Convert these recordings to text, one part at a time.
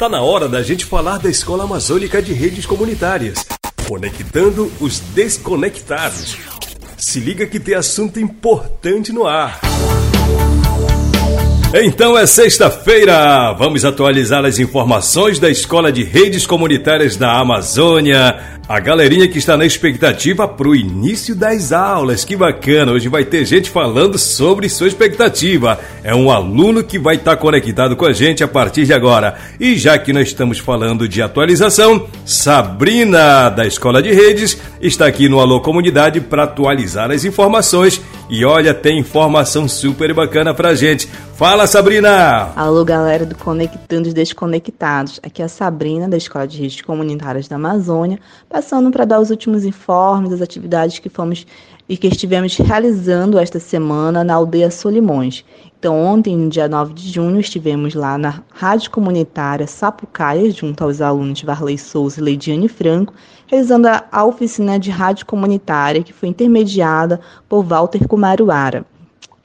Tá na hora da gente falar da Escola Amazônica de Redes Comunitárias, conectando os desconectados. Se liga que tem assunto importante no ar. Então é sexta-feira. Vamos atualizar as informações da Escola de Redes Comunitárias da Amazônia. A galerinha que está na expectativa para o início das aulas. Que bacana! Hoje vai ter gente falando sobre sua expectativa. É um aluno que vai estar conectado com a gente a partir de agora. E já que nós estamos falando de atualização, Sabrina, da Escola de Redes, está aqui no Alô Comunidade para atualizar as informações. E olha, tem informação super bacana para gente. Fala, Sabrina! Alô, galera do Conectando os Desconectados. Aqui é a Sabrina, da Escola de Redes Comunitárias da Amazônia, passando para dar os últimos informes das atividades que fomos e que estivemos realizando esta semana na aldeia Solimões. Então, ontem, no dia 9 de junho, estivemos lá na Rádio Comunitária Sapucaia, junto aos alunos Varley Souza e Leidiane Franco, realizando a, a oficina de rádio comunitária que foi intermediada por Walter Kumaruara.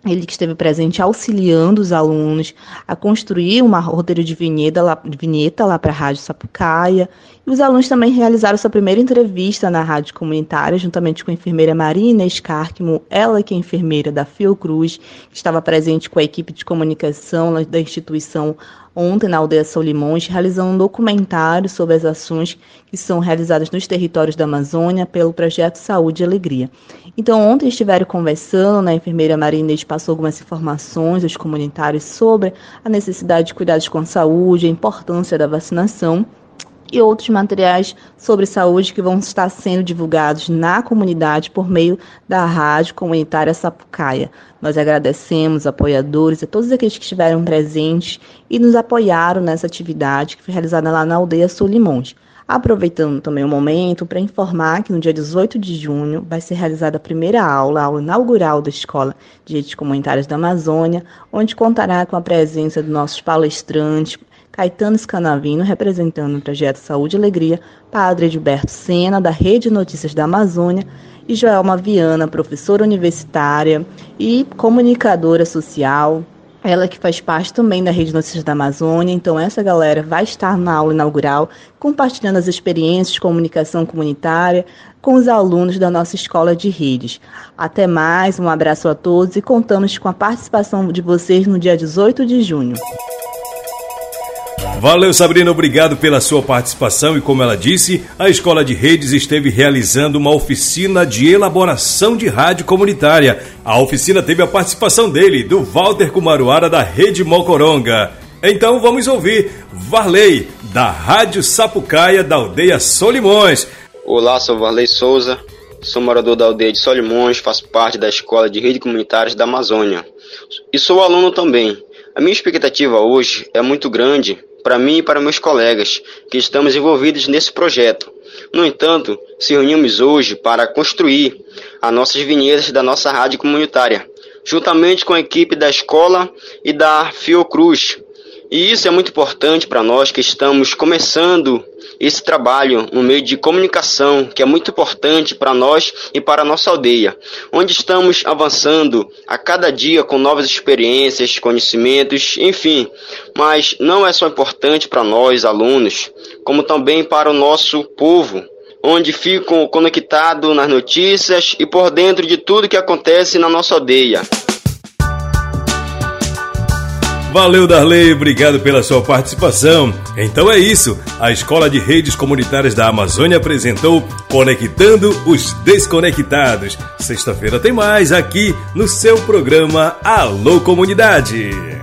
Ele que esteve presente auxiliando os alunos a construir uma roteiro de vinheta lá, vinheta lá para a Rádio Sapucaia. E os alunos também realizaram sua primeira entrevista na rádio comunitária, juntamente com a enfermeira Marina Escárquimo, ela que é enfermeira da Fiocruz, que estava presente com a equipe de comunicação da instituição ontem na aldeia São Limões, realizando um documentário sobre as ações que são realizadas nos territórios da Amazônia pelo projeto Saúde e Alegria. Então, ontem estiveram conversando, né, a enfermeira Marinês passou algumas informações aos comunitários sobre a necessidade de cuidados com a saúde, a importância da vacinação e outros materiais sobre saúde que vão estar sendo divulgados na comunidade por meio da Rádio Comunitária Sapucaia. Nós agradecemos apoiadores e todos aqueles que estiveram presentes e nos apoiaram nessa atividade que foi realizada lá na aldeia Solimões. Aproveitando também o momento para informar que no dia 18 de junho vai ser realizada a primeira aula, a aula inaugural da Escola de Redes Comunitárias da Amazônia, onde contará com a presença dos nossos palestrantes, Caetano Scanavino, representando o projeto Saúde e Alegria, Padre Gilberto Sena, da Rede Notícias da Amazônia, e Joelma Viana, professora universitária e comunicadora social, ela que faz parte também da Rede Notícias da Amazônia, então essa galera vai estar na aula inaugural, compartilhando as experiências de comunicação comunitária com os alunos da nossa escola de redes. Até mais, um abraço a todos e contamos com a participação de vocês no dia 18 de junho. Valeu, Sabrina, obrigado pela sua participação. E como ela disse, a Escola de Redes esteve realizando uma oficina de elaboração de rádio comunitária. A oficina teve a participação dele, do Walter Kumaruara, da Rede Mocoronga. Então vamos ouvir Varley, da Rádio Sapucaia, da aldeia Solimões. Olá, sou Varley Souza, sou morador da aldeia de Solimões, faço parte da Escola de Redes Comunitárias da Amazônia. E sou aluno também. A minha expectativa hoje é muito grande para mim e para meus colegas que estamos envolvidos nesse projeto. No entanto, se reunimos hoje para construir as nossas vinhetas da nossa rádio comunitária, juntamente com a equipe da escola e da Fiocruz. E isso é muito importante para nós que estamos começando esse trabalho no meio de comunicação, que é muito importante para nós e para a nossa aldeia, onde estamos avançando a cada dia com novas experiências, conhecimentos, enfim. Mas não é só importante para nós, alunos, como também para o nosso povo, onde ficam conectados nas notícias e por dentro de tudo que acontece na nossa aldeia. Valeu, Darley, obrigado pela sua participação. Então é isso, a Escola de Redes Comunitárias da Amazônia apresentou Conectando os Desconectados. Sexta-feira tem mais aqui no seu programa Alô Comunidade.